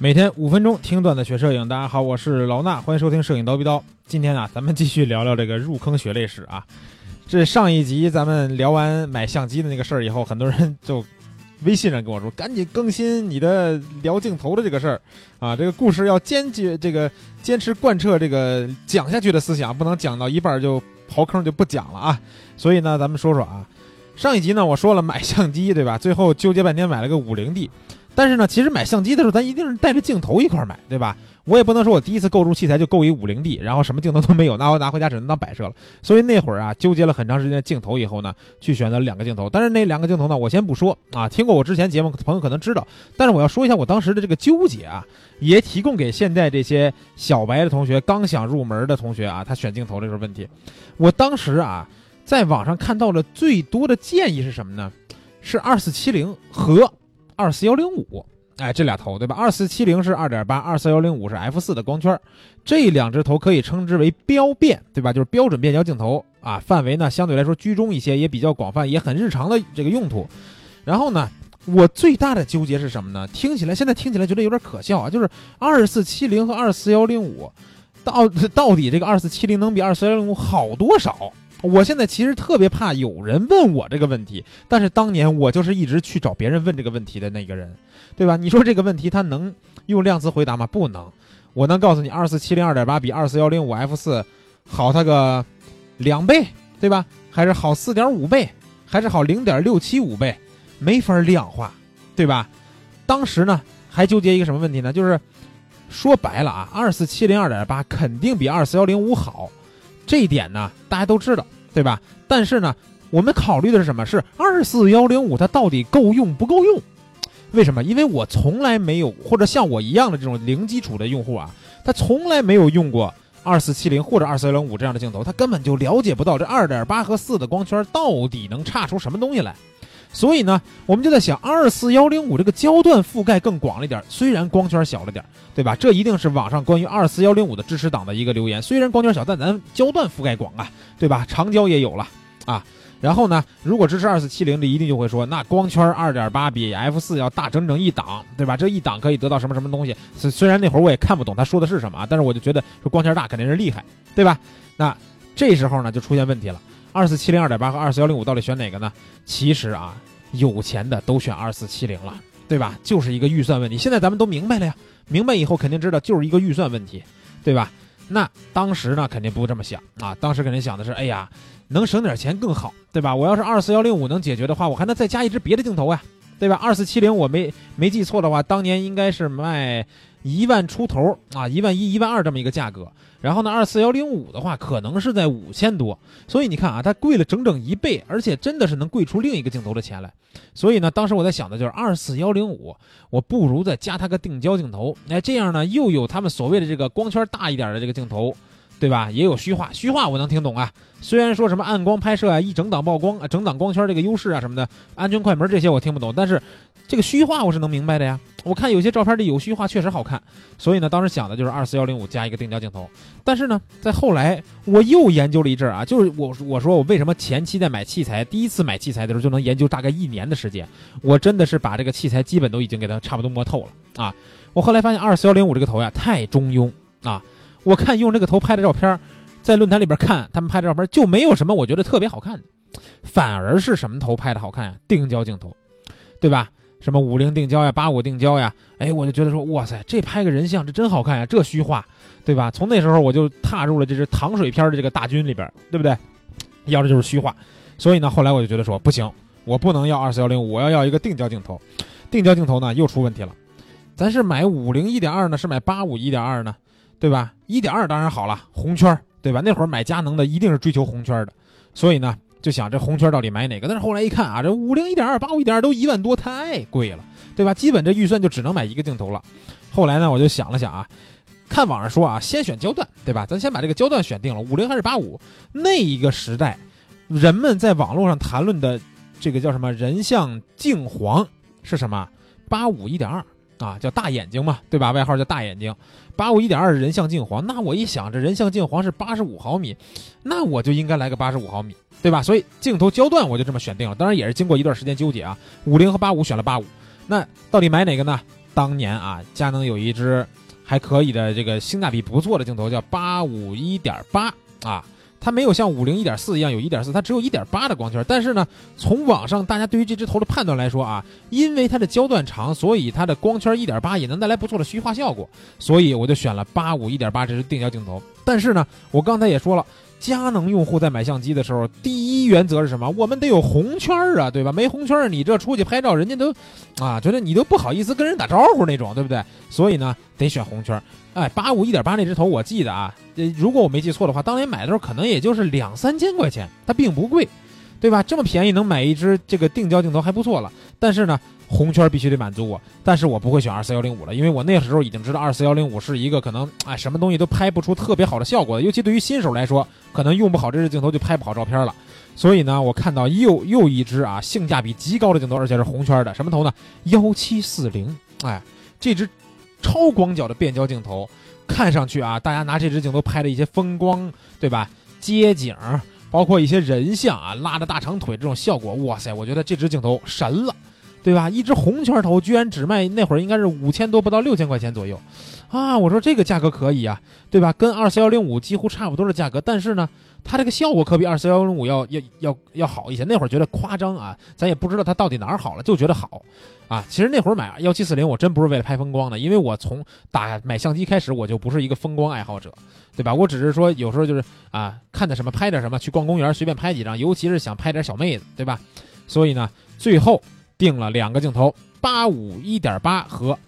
每天五分钟听段子学摄影，大家好，我是老衲，欢迎收听摄影刀逼刀。今天啊，咱们继续聊聊这个入坑血泪史啊。这上一集咱们聊完买相机的那个事儿以后，很多人就微信上跟我说，赶紧更新你的聊镜头的这个事儿啊。这个故事要坚决这个坚持贯彻这个讲下去的思想，不能讲到一半就刨坑就不讲了啊。所以呢，咱们说说啊，上一集呢我说了买相机对吧？最后纠结半天买了个五零 D。但是呢，其实买相机的时候，咱一定是带着镜头一块买，对吧？我也不能说我第一次购入器材就购一五零 D，然后什么镜头都没有，那我拿回家只能当摆设了。所以那会儿啊，纠结了很长时间的镜头以后呢，去选择两个镜头。但是那两个镜头呢，我先不说啊，听过我之前节目朋友可能知道。但是我要说一下我当时的这个纠结啊，也提供给现在这些小白的同学、刚想入门的同学啊，他选镜头的时候问题。我当时啊，在网上看到了最多的建议是什么呢？是二四七零和。二四幺零五，哎，这俩头对吧？二四七零是二点八，二四幺零五是 f 四的光圈，这两只头可以称之为标变，对吧？就是标准变焦镜头啊，范围呢相对来说居中一些，也比较广泛，也很日常的这个用途。然后呢，我最大的纠结是什么呢？听起来现在听起来觉得有点可笑啊，就是二四七零和二四幺零五，到 到底这个二四七零能比二四幺零五好多少？我现在其实特别怕有人问我这个问题，但是当年我就是一直去找别人问这个问题的那个人，对吧？你说这个问题他能用量词回答吗？不能。我能告诉你，二四七零二点八比二四幺零五 f 四好它个两倍，对吧？还是好四点五倍，还是好零点六七五倍，没法量化，对吧？当时呢还纠结一个什么问题呢？就是说白了啊，二四七零二点八肯定比二四幺零五好。这一点呢，大家都知道，对吧？但是呢，我们考虑的是什么？是二四幺零五它到底够用不够用？为什么？因为我从来没有，或者像我一样的这种零基础的用户啊，他从来没有用过二四七零或者二四幺零五这样的镜头，他根本就了解不到这二点八和四的光圈到底能差出什么东西来。所以呢，我们就在想，二四幺零五这个焦段覆盖更广了一点，虽然光圈小了点，对吧？这一定是网上关于二四幺零五的支持党的一个留言。虽然光圈小，但咱焦段覆盖广啊，对吧？长焦也有了啊。然后呢，如果支持二四七零，这一定就会说，那光圈二点八比 f 四要大整整一档，对吧？这一档可以得到什么什么东西？虽虽然那会儿我也看不懂他说的是什么啊，但是我就觉得说光圈大肯定是厉害，对吧？那这时候呢，就出现问题了。二四七零二点八和二四幺零五到底选哪个呢？其实啊，有钱的都选二四七零了，对吧？就是一个预算问题。现在咱们都明白了呀，明白以后肯定知道就是一个预算问题，对吧？那当时呢，肯定不这么想啊，当时肯定想的是，哎呀，能省点钱更好，对吧？我要是二四幺零五能解决的话，我还能再加一支别的镜头呀，对吧？二四七零我没没记错的话，当年应该是卖。一万出头啊，一万一、一万二这么一个价格。然后呢，二四幺零五的话，可能是在五千多。所以你看啊，它贵了整整一倍，而且真的是能贵出另一个镜头的钱来。所以呢，当时我在想的就是二四幺零五，我不如再加它个定焦镜头。哎，这样呢，又有他们所谓的这个光圈大一点的这个镜头。对吧？也有虚化，虚化我能听懂啊。虽然说什么暗光拍摄啊，一整档曝光啊，整档光圈这个优势啊什么的，安全快门这些我听不懂，但是这个虚化我是能明白的呀。我看有些照片里有虚化，确实好看。所以呢，当时想的就是二四幺零五加一个定焦镜头。但是呢，在后来我又研究了一阵啊，就是我我说我为什么前期在买器材，第一次买器材的时候就能研究大概一年的时间，我真的是把这个器材基本都已经给它差不多摸透了啊。我后来发现二四幺零五这个头呀太中庸啊。我看用这个头拍的照片，在论坛里边看他们拍的照片，就没有什么我觉得特别好看的，反而是什么头拍的好看呀？定焦镜头，对吧？什么五零定焦呀，八五定焦呀？哎，我就觉得说，哇塞，这拍个人像，这真好看呀！这虚化，对吧？从那时候我就踏入了这支糖水片的这个大军里边，对不对？要的就是虚化，所以呢，后来我就觉得说，不行，我不能要二四幺零五，我要要一个定焦镜头。定焦镜头呢，又出问题了，咱是买五零一点二呢，是买八五一点二呢？对吧？一点二当然好了，红圈，对吧？那会儿买佳能的一定是追求红圈的，所以呢，就想这红圈到底买哪个？但是后来一看啊，这五零一点二、八五一点二都一万多，太贵了，对吧？基本这预算就只能买一个镜头了。后来呢，我就想了想啊，看网上说啊，先选焦段，对吧？咱先把这个焦段选定了，五零还是八五？那一个时代，人们在网络上谈论的这个叫什么人像镜黄是什么？八五一点二。啊，叫大眼睛嘛，对吧？外号叫大眼睛，八五一点二人像镜黄。那我一想，这人像镜黄是八十五毫米，那我就应该来个八十五毫米，对吧？所以镜头焦段我就这么选定了。当然也是经过一段时间纠结啊，五零和八五选了八五。那到底买哪个呢？当年啊，佳能有一支还可以的这个性价比不错的镜头，叫八五一点八啊。它没有像五零一点四一样有一点四，它只有一点八的光圈。但是呢，从网上大家对于这只头的判断来说啊，因为它的焦段长，所以它的光圈一点八也能带来不错的虚化效果。所以我就选了八五一点八这只定焦镜头。但是呢，我刚才也说了，佳能用户在买相机的时候，第一原则是什么？我们得有红圈啊，对吧？没红圈，你这出去拍照，人家都啊觉得你都不好意思跟人打招呼那种，对不对？所以呢，得选红圈。哎，八五一点八那只头，我记得啊，如果我没记错的话，当年买的时候可能也就是两三千块钱，它并不贵，对吧？这么便宜能买一只这个定焦镜头还不错了。但是呢，红圈必须得满足我，但是我不会选二四幺零五了，因为我那时候已经知道二四幺零五是一个可能哎什么东西都拍不出特别好的效果的，尤其对于新手来说，可能用不好这只镜头就拍不好照片了。所以呢，我看到又又一只啊性价比极高的镜头，而且是红圈的，什么头呢？幺七四零，哎，这只。超广角的变焦镜头，看上去啊，大家拿这支镜头拍的一些风光，对吧？街景，包括一些人像啊，拉着大长腿这种效果，哇塞，我觉得这支镜头神了，对吧？一只红圈头居然只卖那会儿应该是五千多，不到六千块钱左右，啊，我说这个价格可以啊，对吧？跟二四幺零五几乎差不多的价格，但是呢。它这个效果可比二四幺零五要要要要好一些。那会儿觉得夸张啊，咱也不知道它到底哪儿好了，就觉得好啊。其实那会儿买幺七四零，我真不是为了拍风光的，因为我从打买相机开始，我就不是一个风光爱好者，对吧？我只是说有时候就是啊，看点什么拍点什么，去逛公园随便拍几张，尤其是想拍点小妹子，对吧？所以呢，最后定了两个镜头，八五一点八和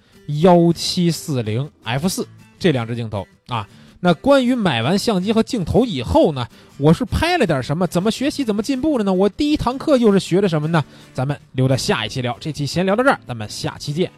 幺七四零 f 四这两只镜头啊。那关于买完相机和镜头以后呢，我是拍了点什么？怎么学习？怎么进步的呢？我第一堂课又是学的什么呢？咱们留到下一期聊。这期先聊到这儿，咱们下期见。